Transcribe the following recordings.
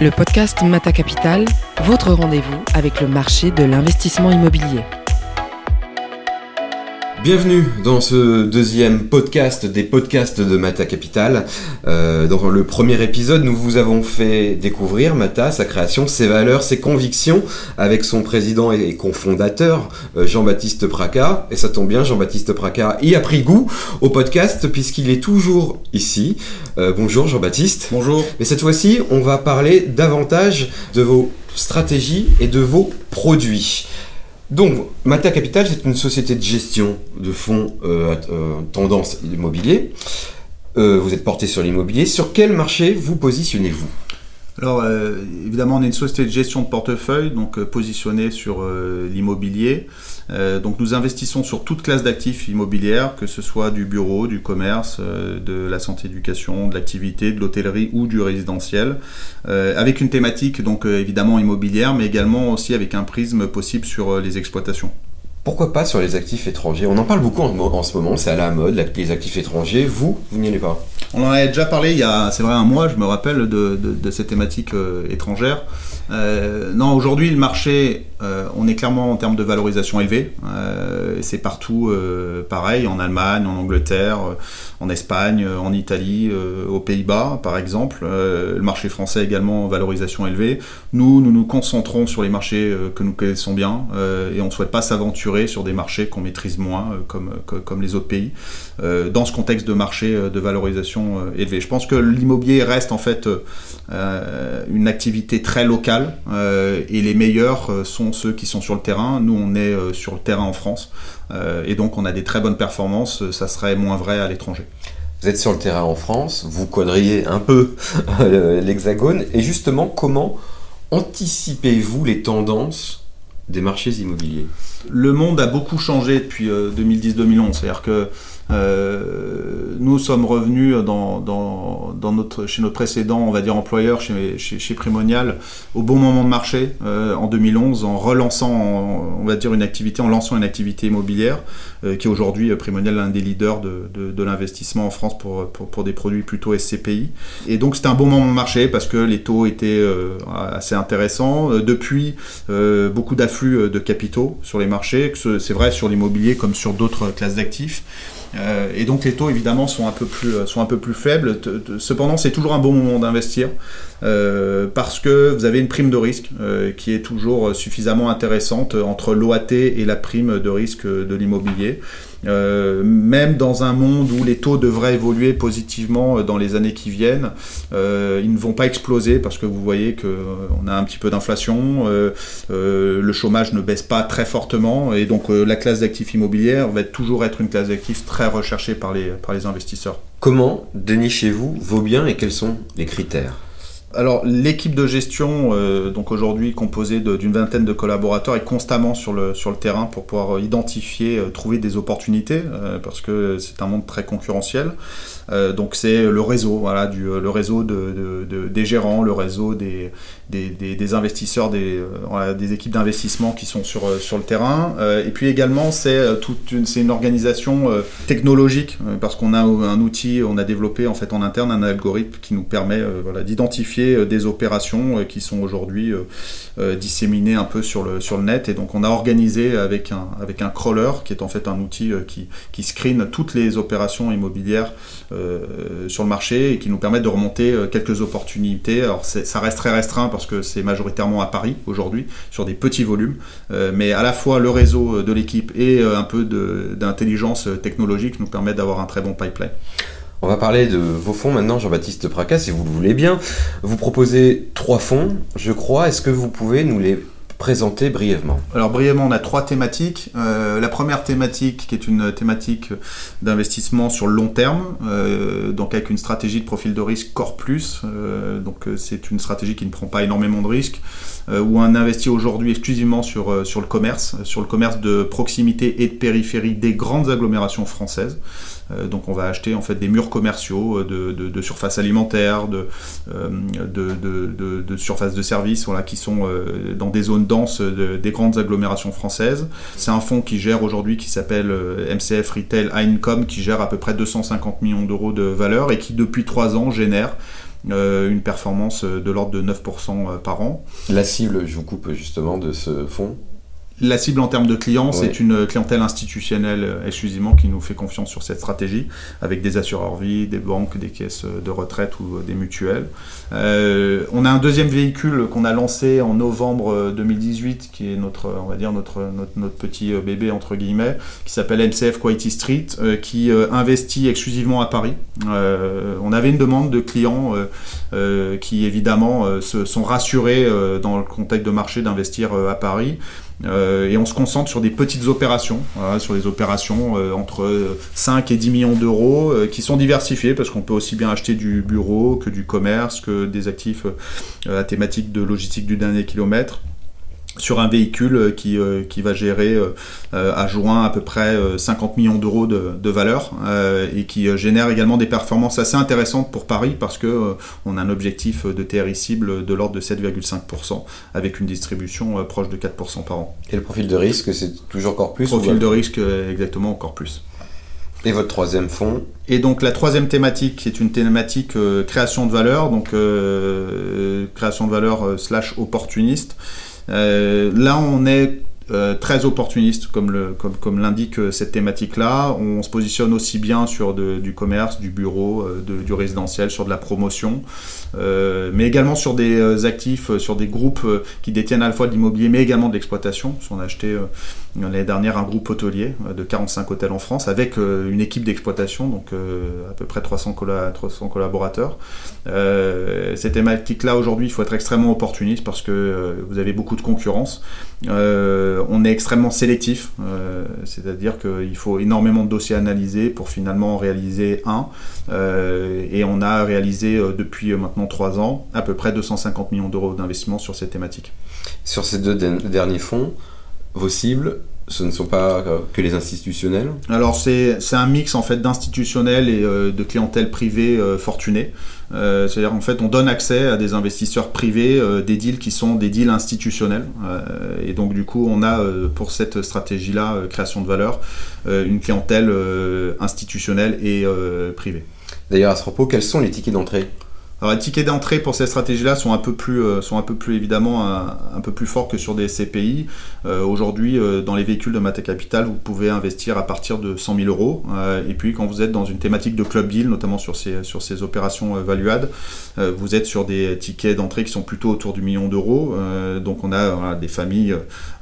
le podcast Mata Capital, votre rendez-vous avec le marché de l'investissement immobilier. Bienvenue dans ce deuxième podcast des podcasts de Mata Capital. Euh, dans le premier épisode, nous vous avons fait découvrir Mata, sa création, ses valeurs, ses convictions, avec son président et cofondateur euh, Jean-Baptiste Praca. Et ça tombe bien, Jean-Baptiste Praca y a pris goût au podcast puisqu'il est toujours ici. Euh, bonjour Jean-Baptiste. Bonjour. Et cette fois-ci, on va parler davantage de vos stratégies et de vos produits. Donc, Mata Capital, c'est une société de gestion de fonds euh, euh, tendance immobilier. Euh, vous êtes porté sur l'immobilier. Sur quel marché vous positionnez-vous? Alors, euh, évidemment, on est une société de gestion de portefeuille, donc euh, positionnée sur euh, l'immobilier. Donc, nous investissons sur toute classe d'actifs immobilières, que ce soit du bureau, du commerce, de la santé-éducation, de l'activité, de l'hôtellerie ou du résidentiel, avec une thématique donc évidemment immobilière, mais également aussi avec un prisme possible sur les exploitations. Pourquoi pas sur les actifs étrangers? On en parle beaucoup en, ce moment, c'est à la mode, les actifs étrangers. Vous, vous n'y allez pas? On en avait déjà parlé il y a, c'est vrai, un mois, je me rappelle, de, de, de ces thématiques euh, étrangères. Euh, non, aujourd'hui, le marché, euh, on est clairement en termes de valorisation élevée. Euh, c'est partout pareil, en Allemagne, en Angleterre, en Espagne, en Italie, aux Pays-Bas, par exemple. Le marché français également en valorisation élevée. Nous, nous nous concentrons sur les marchés que nous connaissons bien et on ne souhaite pas s'aventurer sur des marchés qu'on maîtrise moins, comme, comme, les autres pays, dans ce contexte de marché de valorisation élevée. Je pense que l'immobilier reste en fait une activité très locale euh, et les meilleurs euh, sont ceux qui sont sur le terrain. Nous, on est euh, sur le terrain en France et donc on a des très bonnes performances. Ça serait moins vrai à l'étranger. Vous êtes sur le terrain en France, vous quadrillez un peu l'hexagone. Et justement, comment anticipez-vous les tendances des marchés immobiliers? Le monde a beaucoup changé depuis euh, 2010-2011. C'est-à-dire que euh, nous sommes revenus dans, dans, dans notre, chez notre précédent, on va dire employeur, chez, chez, chez Primonial, au bon moment de marché euh, en 2011, en relançant, on va dire une activité, en lançant une activité immobilière, euh, qui est aujourd'hui euh, Primonial l'un des leaders de, de, de l'investissement en France pour, pour, pour des produits plutôt SCPI. Et donc c'était un bon moment de marché parce que les taux étaient euh, assez intéressants. Euh, depuis, beaucoup d'afflux de capitaux sur les marchés, c'est vrai sur l'immobilier comme sur d'autres classes d'actifs. Euh, et donc les taux évidemment sont un peu plus, euh, faibles. Cependant, c'est toujours un bon moment d'investir euh, parce que vous avez une prime de risque qui est toujours suffisamment intéressante entre l'OAT et la prime de risque de l'immobilier. Euh, même dans un monde où les taux devraient évoluer positivement dans les années qui viennent, euh, ils ne vont pas exploser parce que vous voyez que euh, on a un petit peu d'inflation, euh, euh, le chômage ne baisse pas très fortement et donc euh, la classe d'actifs immobilières va toujours être une classe d'actifs très recherchée par les, par les investisseurs. Comment dénichez-vous vos biens et quels sont les critères? Alors l'équipe de gestion, euh, donc aujourd'hui composée d'une vingtaine de collaborateurs, est constamment sur le, sur le terrain pour pouvoir identifier, euh, trouver des opportunités, euh, parce que c'est un monde très concurrentiel. Euh, donc c'est le réseau, voilà, du, euh, le réseau de, de- de- des gérants, le réseau des, des, des- investisseurs, des, euh, des équipes d'investissement qui sont sur, sur le terrain. Et puis également c'est toute une, c'est une organisation technologique, parce qu'on a un outil, on a développé en fait en interne un algorithme qui nous permet voilà, d'identifier des opérations qui sont aujourd'hui disséminées un peu sur le, sur le net. Et donc on a organisé avec un, avec un crawler, qui est en fait un outil qui, qui screen toutes les opérations immobilières euh, sur le marché et qui nous permet de remonter euh, quelques opportunités. Alors ça reste très restreint parce que c'est majoritairement à Paris aujourd'hui, sur des petits volumes, Euh, mais à la fois le réseau de l'équipe et un peu d'intelligence technologique nous permet d'avoir un très bon pipeline. On va parler de vos fonds maintenant, Jean-Baptiste Praca, si vous le voulez bien. Vous proposez trois fonds, je crois. Est-ce que vous pouvez nous les présenter brièvement Alors brièvement, on a trois thématiques. Euh, la première thématique, qui est une thématique d'investissement sur le long terme, euh, donc avec une stratégie de profil de risque Core Plus. Euh, donc euh, c'est une stratégie qui ne prend pas énormément de risques, où on investit aujourd'hui exclusivement sur, sur le commerce, sur le commerce de proximité et de périphérie des grandes agglomérations françaises. Euh, donc on va acheter en fait des murs commerciaux euh, de, de, de surface alimentaire, de, euh, de, de, surface de services, voilà, qui sont dans des zones denses de- des grandes agglomérations françaises. C'est un fonds qui gère aujourd'hui, qui s'appelle MCF Retail Income, qui gère à peu près 250 millions d'euros de valeur et qui depuis trois ans génère une performance de l'ordre de 9% par an. La cible, je vous coupe justement de ce fonds la cible en termes de clients, c'est une clientèle institutionnelle euh, exclusivement qui nous fait confiance sur cette stratégie, avec des assureurs vie, des banques, des caisses de retraite ou euh, des mutuelles. Euh, on a un deuxième véhicule qu'on a lancé en novembre 2018, qui est notre, on va dire notre, notre, petit bébé entre guillemets, qui s'appelle MCF Quality Street, qui investit exclusivement à Paris. on avait une demande de clients qui évidemment se sont rassurés dans le contexte de marché d'investir à Paris. Euh, et on se concentre sur des petites opérations, sur des opérations euh, entre 5 et 10 millions d'euros euh, qui sont diversifiées parce qu'on peut aussi bien acheter du bureau que du commerce, que des actifs à thématique de logistique du dernier kilomètre sur un véhicule euh, qui, euh, qui va gérer euh, à juin à peu près 50 millions d'euros de, de, valeur et qui génère également des performances assez intéressantes pour Paris parce que on a un objectif de TRI cible de l'ordre de 7,5% avec une distribution proche de 4% par an. Et le profil de risque, c'est toujours encore plus Profil de risque, exactement encore plus. Et votre troisième fonds Et donc la troisième thématique, qui est une thématique création de valeur, donc création de valeur slash opportuniste. Euh, là, on est euh, très opportuniste, comme, l'indique euh, cette thématique-là. On se positionne aussi bien sur du commerce, du bureau, du résidentiel, sur de la promotion, mais également sur des actifs, sur des groupes qui détiennent à la fois de l'immobilier, mais également de l'exploitation. On a acheté l'année dernière un groupe hôtelier de 45 hôtels en France avec une équipe d'exploitation, donc à peu près 300, 300 collaborateurs. cette thématique-là, aujourd'hui, il faut être extrêmement opportuniste parce que vous avez beaucoup de concurrence. Euh, on est extrêmement sélectif, euh, c'est-à-dire qu'il faut énormément de dossiers analysés pour finalement en réaliser un. Euh, et on a réalisé depuis maintenant trois ans à peu près 250 millions d'euros d'investissement sur cette thématique. Sur ces deux derniers fonds, vos cibles, ce ne sont pas que les institutionnels? Alors c'est un mix en fait d'institutionnels et de clientèle privée fortunée. Euh, c'est-à-dire en fait on donne accès à des investisseurs privés euh, des deals qui sont des deals institutionnels. Euh, et donc du coup on a pour cette stratégie-là, création de valeur, une clientèle institutionnelle et privée. D'ailleurs à ce propos, quels sont les tickets d'entrée? Alors les tickets d'entrée pour cette stratégie-là sont un peu plus, euh, évidemment un, peu plus forts que sur des CPI. Euh, aujourd'hui, euh, dans les véhicules de Mata Capital, vous pouvez investir à partir de 100 000 euros. et puis quand vous êtes dans une thématique de club deal, notamment sur ces, ces opérations valuades, vous êtes sur des tickets d'entrée qui sont plutôt autour du million d'euros. donc on a des familles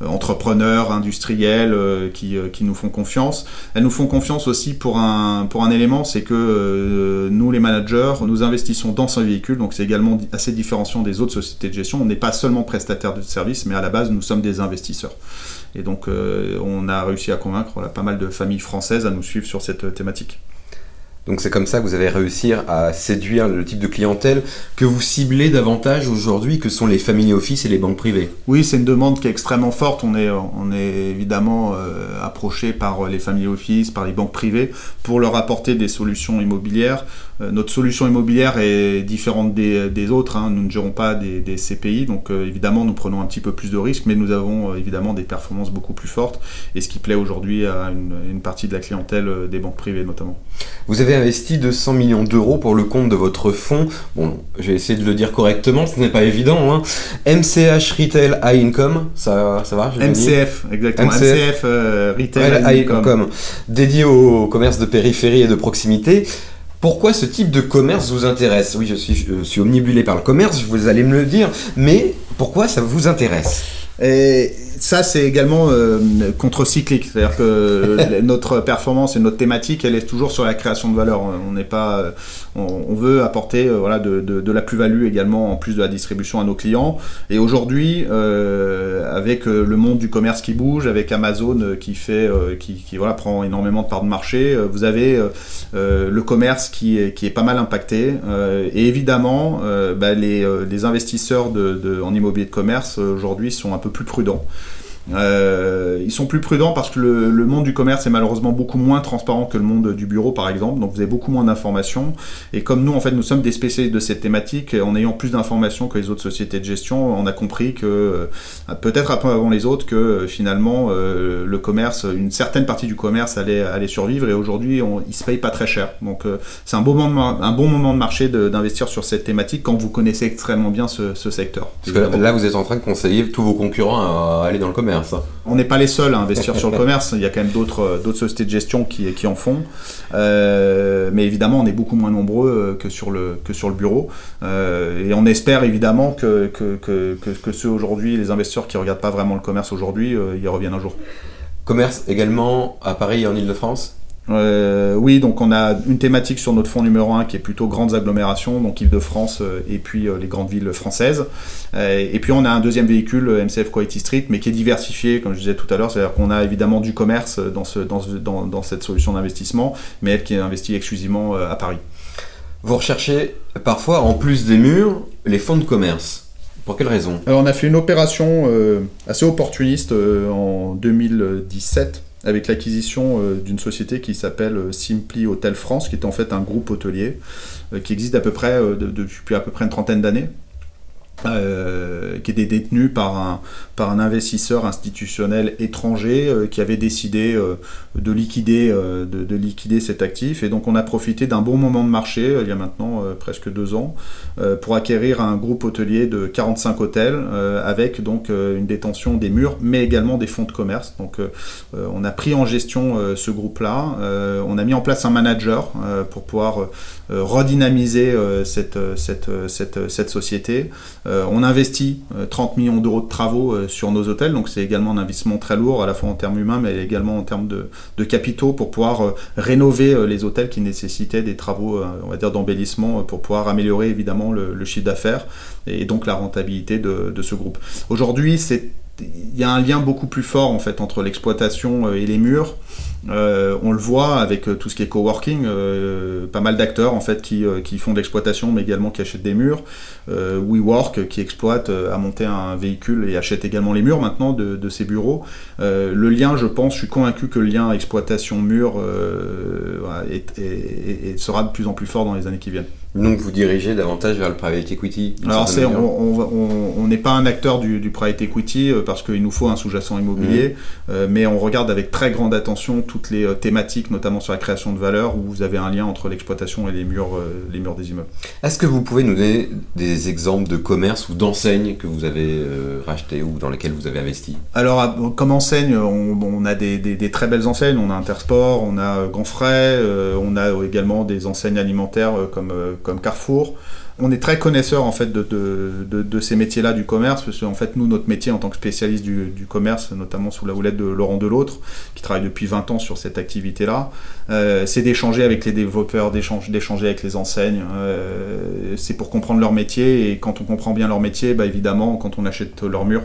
entrepreneurs, industriels qui, nous font confiance. Elles nous font confiance aussi pour un, élément, c'est que nous les managers, nous investissons dans ce véhicule, donc c'est également assez différenciant des autres sociétés de gestion. On n'est pas seulement prestataire de services, mais à la base, nous sommes des investisseurs. Et donc, euh, on a réussi à convaincre pas mal de familles françaises à nous suivre sur cette thématique. Donc c'est comme ça que vous avez réussi à séduire le type de clientèle que vous ciblez davantage aujourd'hui, que sont les family office et les banques privées. Oui, c'est une demande qui est extrêmement forte. On est, on est évidemment euh, approché par les family office, par les banques privées, pour leur apporter des solutions immobilières. Euh, notre solution immobilière est différente des, autres. Hein. Nous ne gérons pas des, CPI, donc euh, évidemment nous prenons un petit peu plus de risques, mais nous avons évidemment des performances beaucoup plus fortes, et ce qui plaît aujourd'hui à une, une partie de la clientèle des banques privées notamment. Vous avez investi 200 millions d'euros pour le compte de votre fonds. Bon, je vais essayer de le dire correctement, ce n'est pas évident. Hein. MCH Retail High Income, ça, ça va MCF, exactement. MCF, euh, Retail High Income. Dédié au commerce de périphérie et de proximité. Pourquoi ce type de commerce vous intéresse? Oui, je suis, omnibulé par le commerce, vous allez me le dire, mais pourquoi ça vous intéresse? Ça, c'est également euh, contre-cyclique. C'est-à-dire que notre performance et notre thématique, elle est toujours sur la création de valeur. On n'est pas, euh, on, veut apporter euh, voilà, de, de, de la plus-value également en plus de la distribution à nos clients. Et aujourd'hui, euh, avec le monde du commerce qui bouge, avec Amazon qui fait, qui, qui, voilà, prend énormément de parts de marché, vous avez le commerce qui est, qui est pas mal impacté. et évidemment, bah, les, les investisseurs de, de, en immobilier de commerce aujourd'hui sont un peu plus prudents. Euh, ils sont plus prudents parce que le, le, monde du commerce est malheureusement beaucoup moins transparent que le monde du bureau, par exemple. Donc vous avez beaucoup moins d'informations. Et comme nous, en fait, nous sommes des spécialistes de cette thématique, en ayant plus d'informations que les autres sociétés de gestion, on a compris que euh, peut-être un peu avant les autres que euh, finalement le commerce, une certaine partie du commerce allait, allait survivre. Et aujourd'hui, il se paye pas très cher. Donc c'est un bon moment, un bon moment de marché d'investir sur cette thématique quand vous connaissez extrêmement bien ce, ce secteur. Parce que là, vous êtes en train de conseiller tous vos concurrents à aller dans le commerce. On n'est pas les seuls à investir sur le commerce. Il y a quand même d'autres euh, sociétés de gestion qui, qui en font. Euh, mais évidemment, on est beaucoup moins nombreux euh, que sur le que sur le bureau. et on espère évidemment que que, que, que, ceux aujourd'hui, les investisseurs qui regardent pas vraiment le commerce aujourd'hui, y reviennent un jour. Commerce également à Paris et en Ile-de-France? Euh, oui, donc on a une thématique sur notre fonds numéro 1 qui est plutôt grandes agglomérations, donc Île-de-France euh, et puis euh, les grandes villes françaises. et puis on a un deuxième véhicule, MCF Quality Street, mais qui est diversifié, comme je disais tout à l'heure, c'est-à-dire qu'on a évidemment du commerce dans, ce, dans, dans, dans cette solution d'investissement, mais elle qui est investie exclusivement à Paris. Vous recherchez parfois, en plus des murs, les fonds de commerce. Pour quelle raison? Alors on a fait une opération assez opportuniste en 2017 avec l'acquisition euh, d'une société qui s'appelle euh, Simply Hotel France, qui est en fait un groupe hôtelier euh, qui existe à peu près depuis à peu près une trentaine d'années. Qui était détenu par un, par un investisseur institutionnel étranger qui avait décidé de, liquider, de, liquider cet actif. Et donc on a profité d'un bon moment de marché, il y a maintenant presque deux ans, pour acquérir un groupe hôtelier de 45 hôtels, avec donc une détention des murs, mais également des fonds de commerce. Donc on a pris en gestion euh, ce groupe-là. Euh, on a mis en place un manager euh, pour pouvoir redynamiser cette, cette, cette, cette, société. On investit 30 millions d'euros de travaux sur nos hôtels, donc c'est également un investissement très lourd, à la fois en termes humains, mais également en termes de, capitaux pour pouvoir rénover les hôtels qui nécessitaient des travaux, on va dire, d'embellissement pour pouvoir améliorer évidemment le, chiffre d'affaires et donc la rentabilité de, ce groupe. Aujourd'hui, il y a un lien beaucoup plus fort entre l'exploitation euh, et les murs. Euh, on le voit avec euh, tout ce qui est coworking, pas mal d'acteurs en fait qui, qui font de l'exploitation mais également qui achètent des murs. WeWork qui exploite à monter un véhicule et achète également les murs maintenant de, de ses bureaux. le lien, je pense, je suis convaincu que le lien exploitation mur sera de plus en plus fort dans les années qui viennent. Donc vous dirigez davantage vers le private equity Alors on n'est pas un acteur du, du private equity euh, parce qu'il nous faut un sous-jacent immobilier, mmh. euh, mais on regarde avec très grande attention toutes les euh, thématiques, notamment sur la création de valeur, où vous avez un lien entre l'exploitation et les murs, les murs des immeubles. Est-ce que vous pouvez nous donner des exemples de commerce ou d'enseignes que vous avez racheté ou dans lesquelles vous avez investi? Alors comme enseigne, on, a des, des, très belles enseignes, on a Intersport, on a Gonfray, on a également des enseignes alimentaires comme comme Carrefour. On est très connaisseur en fait de, de, ces métiers-là du commerce, parce qu'en fait nous notre métier en tant que spécialiste du, commerce, notamment sous la houlette de Laurent Delautre, qui travaille depuis 20 ans sur cette activité-là, euh, c'est d'échanger avec les développeurs, d'échanger avec les enseignes. Euh, c'est pour comprendre leur métier et quand on comprend bien leur métier, bah, évidemment quand on achète leur mur,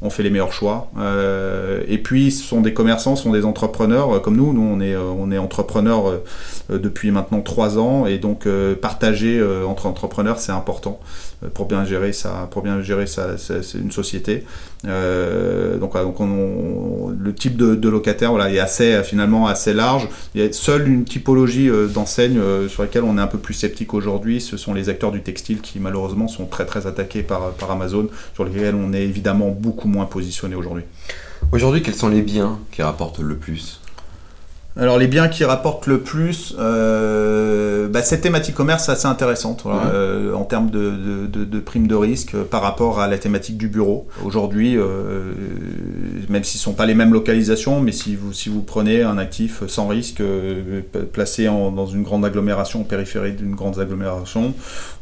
on fait les meilleurs choix. Euh, et puis ce sont des commerçants, ce sont des entrepreneurs comme nous. Nous on est on est entrepreneurs depuis maintenant trois ans et donc partager entre entrepreneurs c'est important euh, pour bien gérer ça, pour bien gérer ça, c'est une société. Euh, donc, le type de, locataire voilà, est assez finalement assez large. Il y a seule une typologie euh, d'enseigne sur laquelle on est un peu plus sceptique aujourd'hui. Ce sont les acteurs du textile qui malheureusement sont très très attaqués par, par Amazon, sur lesquels on est évidemment beaucoup moins positionné aujourd'hui. Aujourd'hui, quels sont les biens qui rapportent le plus? Alors les biens qui rapportent le plus, euh, bah, cette thématique commerce c'est assez intéressante euh, en termes de, de, de, primes de risque euh, par rapport à la thématique du bureau. Aujourd'hui, euh, même s'ils ne sont pas les mêmes localisations, mais si vous, si vous prenez un actif sans risque placé en, dans une grande agglomération, en périphérie d'une grande agglomération,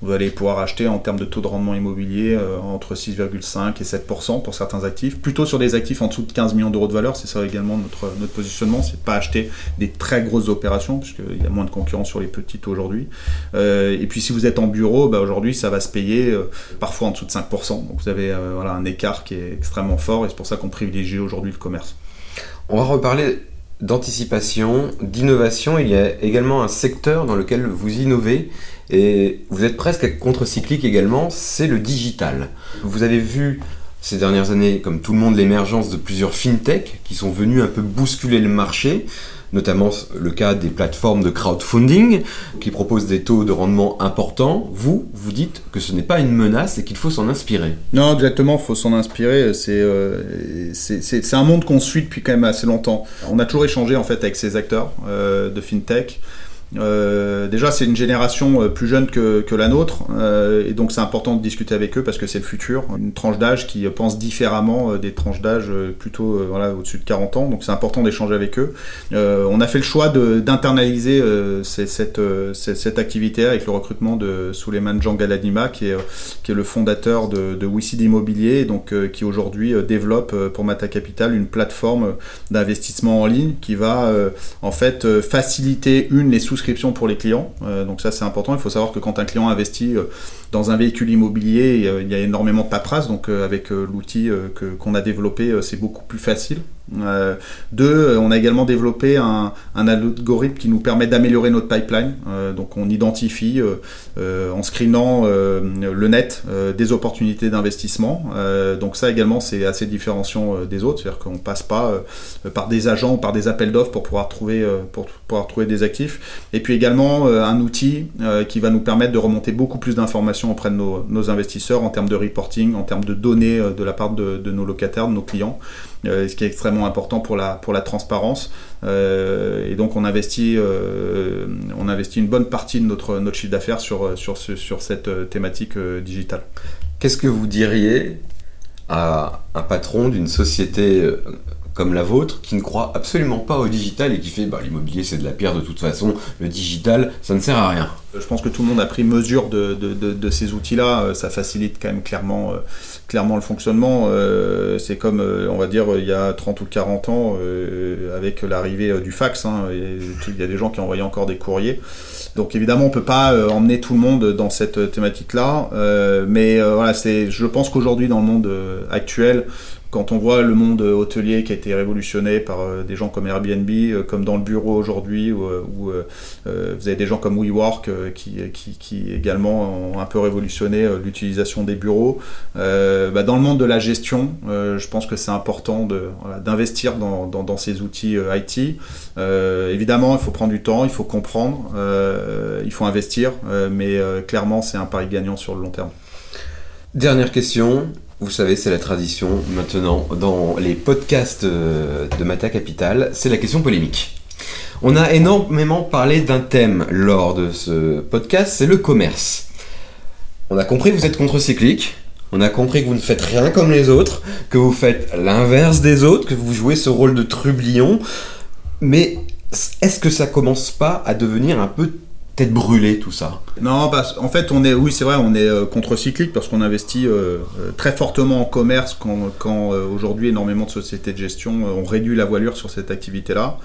vous allez pouvoir acheter en termes de taux de rendement immobilier entre 6,5 et 7% pour certains actifs, plutôt sur des actifs en dessous de 15 millions d'euros de valeur, c'est ça également notre, notre positionnement, c'est pas acheter des très grosses opérations, puisqu'il y a moins de concurrence sur les petites aujourd'hui. Euh, et puis si vous êtes en bureau, bah, aujourd'hui ça va se payer euh, parfois en dessous de 5%. Donc vous avez euh, voilà, un écart qui est extrêmement fort et c'est pour ça qu'on privilégie aujourd'hui le commerce. On va reparler d'anticipation, d'innovation. Il y a également un secteur dans lequel vous innovez et vous êtes presque contre-cyclique également, c'est le digital. Vous avez vu ces dernières années, comme tout le monde, l'émergence de plusieurs fintech qui sont venus un peu bousculer le marché notamment le cas des plateformes de crowdfunding qui proposent des taux de rendement importants. Vous, vous dites que ce n'est pas une menace et qu'il faut s'en inspirer. Non, exactement, il faut s'en inspirer. Euh, c'est un monde qu'on suit depuis quand même assez longtemps. On a toujours échangé en fait avec ces acteurs euh, de fintech. Euh, déjà, c'est une génération euh, plus jeune que, que la nôtre, euh, et donc c'est important de discuter avec eux parce que c'est le futur. Une tranche d'âge qui pense différemment des tranches d'âge plutôt voilà, au-dessus de 40 ans, donc c'est important d'échanger avec eux. on a fait le choix d'internaliser cette, cette, activité avec le recrutement de Suleiman Jangaladima, qui est, qui est le fondateur de, de WICID Immobilier, donc qui aujourd'hui développe pour Mata Capital une plateforme d'investissement en ligne qui va en fait faciliter une les sous pour les clients. Euh, donc ça c'est important. Il faut savoir que quand un client investit euh, dans un véhicule immobilier, il y a énormément de paperasse. Donc euh, avec l'outil qu'on a développé, c'est beaucoup plus facile. Euh, deux, on a également développé un, algorithme qui nous permet d'améliorer notre pipeline. Euh, donc on identifie euh, en screenant le net des opportunités d'investissement. donc ça également c'est assez différenciant des autres, c'est-à-dire qu'on passe pas par des agents ou par des appels d'offres pour pour pouvoir trouver des actifs. Et puis également un outil qui va nous permettre de remonter beaucoup plus d'informations auprès de nos, investisseurs en termes de reporting, en termes de données de la part de, de nos locataires, de nos clients. Euh, ce qui est extrêmement important pour la, pour la transparence. Euh, et donc on investit, euh, on investit une bonne partie de notre, notre chiffre d'affaires sur, sur, sur cette thématique digitale. Qu'est-ce que vous diriez à un patron d'une société comme la vôtre qui ne croit absolument pas au digital et qui fait bah, l'immobilier c'est de la pierre de toute façon, le digital ça ne sert à rien. Je pense que tout le monde a pris mesure de, ces outils-là, ça facilite quand même clairement, clairement le fonctionnement. Euh, c'est comme, euh, on va dire, il y a 30 ou 40 ans, euh, avec l'arrivée du fax. Hein, il y a des gens qui envoyaient encore des courriers. Donc évidemment, on peut pas emmener tout le monde dans cette thématique-là, mais voilà, je pense qu'aujourd'hui, dans le monde actuel, quand on voit le monde hôtelier qui a été révolutionné par euh, des gens comme Airbnb, euh, comme dans le bureau aujourd'hui, où, euh, vous avez des gens comme WeWork qui, qui, également ont un peu révolutionné l'utilisation des bureaux. Bah, dans le monde de la gestion, je pense que c'est important d'investir dans, dans, ces outils IT. évidemment, il faut prendre du temps, il faut comprendre, il faut investir, mais clairement, c'est un pari gagnant sur le long terme. Dernière question, vous savez, c'est la tradition maintenant dans les podcasts euh, de Mata Capital, c'est la question polémique. On a énormément parlé d'un thème lors de ce podcast, c'est le commerce. On a compris que vous êtes contre-cyclique, on a compris que vous ne faites rien comme les autres, que vous faites l'inverse des autres, que vous jouez ce rôle de trublion, mais est-ce que ça commence pas à devenir un peu tête brûlée tout ça Non, parce en fait, on est, oui, c'est vrai, on est euh, contre-cyclique parce qu'on investit euh, euh, très fortement en commerce quand, aujourd'hui énormément de sociétés de gestion ont réduit la voilure sur cette activité-là.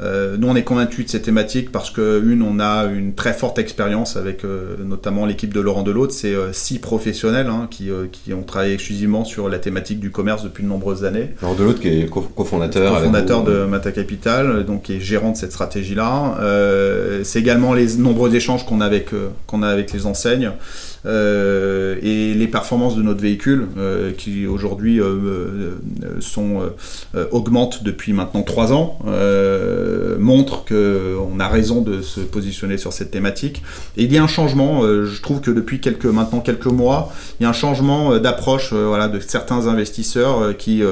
Euh, nous, on est convaincus de ces thématiques parce que, une, on a une très forte expérience avec euh, notamment l'équipe de Laurent Delautre. C'est euh, six professionnels hein, qui, qui, ont travaillé exclusivement sur la thématique du commerce depuis de nombreuses années. Laurent Delautre, qui est cofondateur. Cofondateur de Mata Capital, donc qui est gérant de cette stratégie-là. c'est également les nombreux échanges qu'on a avec, qu'on a avec les enseignes. Euh, et les performances de notre véhicule euh, qui aujourd'hui euh, sont augmentent depuis maintenant trois ans montrent qu'on a raison de se positionner sur cette thématique. Et il y a un changement, je trouve que depuis maintenant quelques mois, il y a un changement d'approche voilà, de certains investisseurs qui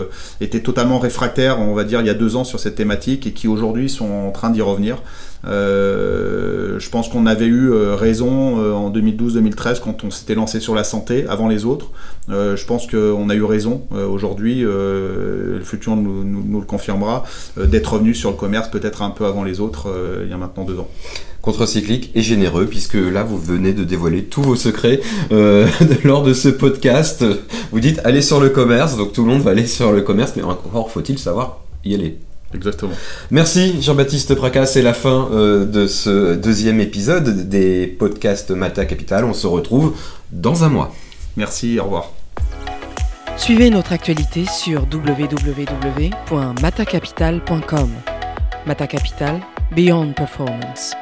étaient totalement réfractaires, on va dire, il y a deux ans sur cette thématique et qui aujourd'hui sont en train d'y revenir. Euh, je pense qu'on avait eu euh, raison euh, en 2012-2013 quand on s'était lancé sur la santé avant les autres. je pense qu'on a eu raison aujourd'hui, le futur nous, nous, le confirmera, d'être revenu sur le commerce peut-être un peu avant les autres il y a maintenant deux ans contre-cyclique et généreux, puisque là, vous venez de dévoiler tous vos secrets lors de ce podcast. Vous dites, allez sur le commerce, donc tout le monde va aller sur le commerce, mais encore faut-il savoir y aller. Exactement. Merci Jean-Baptiste Pracas, c'est la fin euh, de ce deuxième épisode des podcasts Mata Capital. On se retrouve dans un mois. Merci, au revoir. Suivez notre actualité sur www.matacapital.com. Mata Capital, Beyond Performance.